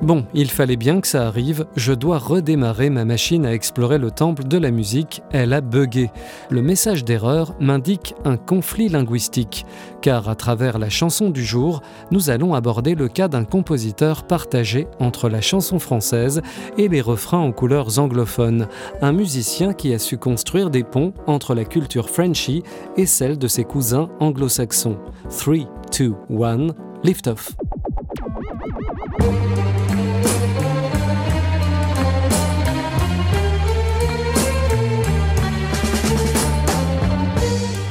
Bon, il fallait bien que ça arrive, je dois redémarrer ma machine à explorer le temple de la musique, elle a bugué. Le message d'erreur m'indique un conflit linguistique, car à travers la chanson du jour, nous allons aborder le cas d'un compositeur partagé entre la chanson française et les refrains en couleurs anglophones, un musicien qui a su construire des ponts entre la culture Frenchy et celle de ses cousins anglo-saxons. 3, 2, 1, lift off.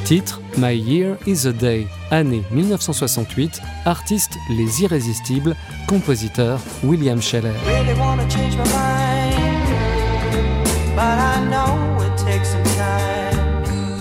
Titre My Year is a Day, année 1968, artiste Les Irrésistibles, compositeur William Scheller.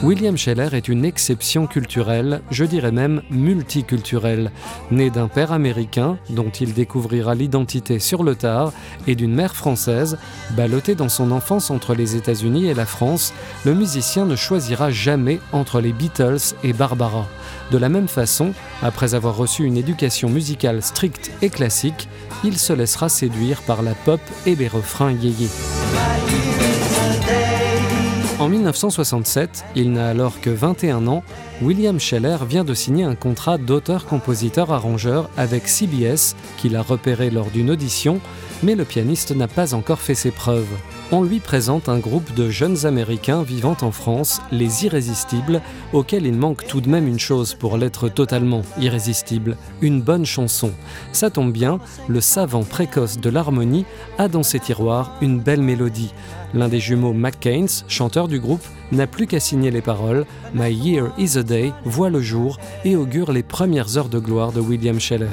William Scheller est une exception culturelle, je dirais même multiculturelle. Né d'un père américain, dont il découvrira l'identité sur le tard, et d'une mère française, ballotté dans son enfance entre les États-Unis et la France, le musicien ne choisira jamais entre les Beatles et Barbara. De la même façon, après avoir reçu une éducation musicale stricte et classique, il se laissera séduire par la pop et les refrains yéyés. En 1967, il n'a alors que 21 ans, William Scheller vient de signer un contrat d'auteur-compositeur-arrangeur avec CBS qu'il a repéré lors d'une audition, mais le pianiste n'a pas encore fait ses preuves. On lui présente un groupe de jeunes Américains vivant en France, les Irrésistibles, auxquels il manque tout de même une chose pour l'être totalement irrésistible, une bonne chanson. Ça tombe bien, le savant précoce de l'harmonie a dans ses tiroirs une belle mélodie. L'un des jumeaux McCain, chanteur du groupe, n'a plus qu'à signer les paroles. My Year is a Day voit le jour et augure les premières heures de gloire de William Scheller.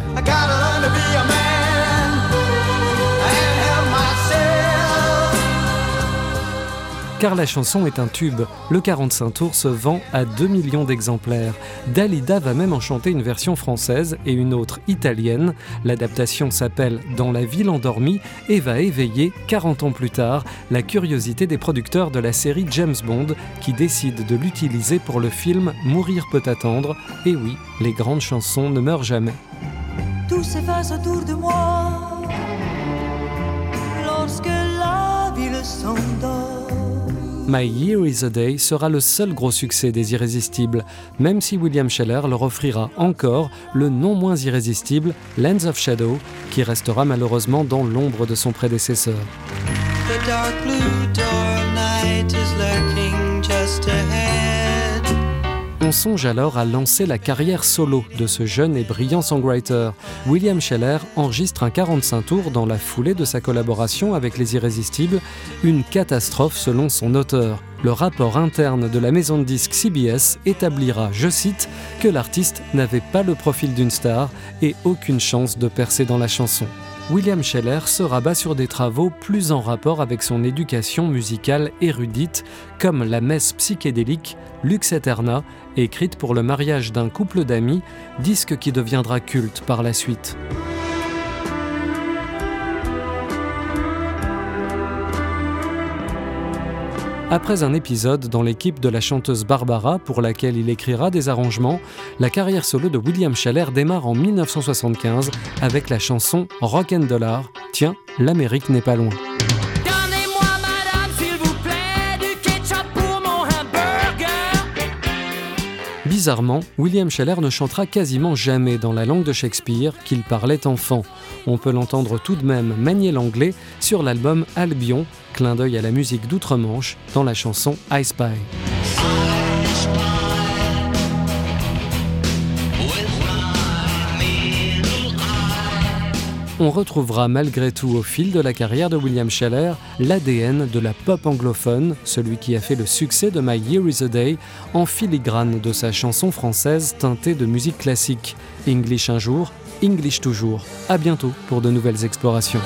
Car la chanson est un tube. Le 45 tours se vend à 2 millions d'exemplaires. Dalida va même en chanter une version française et une autre italienne. L'adaptation s'appelle Dans la ville endormie et va éveiller, 40 ans plus tard, la curiosité des producteurs de la série James Bond qui décident de l'utiliser pour le film Mourir peut attendre. Et oui, les grandes chansons ne meurent jamais. Tout s'efface autour de moi My Year is a Day sera le seul gros succès des Irrésistibles, même si William Scheller leur offrira encore le non moins irrésistible Lands of Shadow, qui restera malheureusement dans l'ombre de son prédécesseur. Songe alors à lancer la carrière solo de ce jeune et brillant songwriter. William Scheller enregistre un 45 tours dans la foulée de sa collaboration avec Les Irrésistibles, une catastrophe selon son auteur. Le rapport interne de la maison de disques CBS établira, je cite, que l'artiste n'avait pas le profil d'une star et aucune chance de percer dans la chanson. William Scheller se rabat sur des travaux plus en rapport avec son éducation musicale érudite, comme la messe psychédélique Lux Eterna, écrite pour le mariage d'un couple d'amis, disque qui deviendra culte par la suite. Après un épisode dans l'équipe de la chanteuse Barbara, pour laquelle il écrira des arrangements, la carrière solo de William Scheller démarre en 1975 avec la chanson Rock Dollar. Tiens, l'Amérique n'est pas loin. Bizarrement, William Scheller ne chantera quasiment jamais dans la langue de Shakespeare qu'il parlait enfant. On peut l'entendre tout de même manier l'anglais sur l'album Albion, clin d'œil à la musique d'outre-Manche, dans la chanson I Spy. On retrouvera malgré tout au fil de la carrière de William Scheller l'ADN de la pop anglophone, celui qui a fait le succès de My Year is a Day, en filigrane de sa chanson française teintée de musique classique. English un jour, English toujours. À bientôt pour de nouvelles explorations.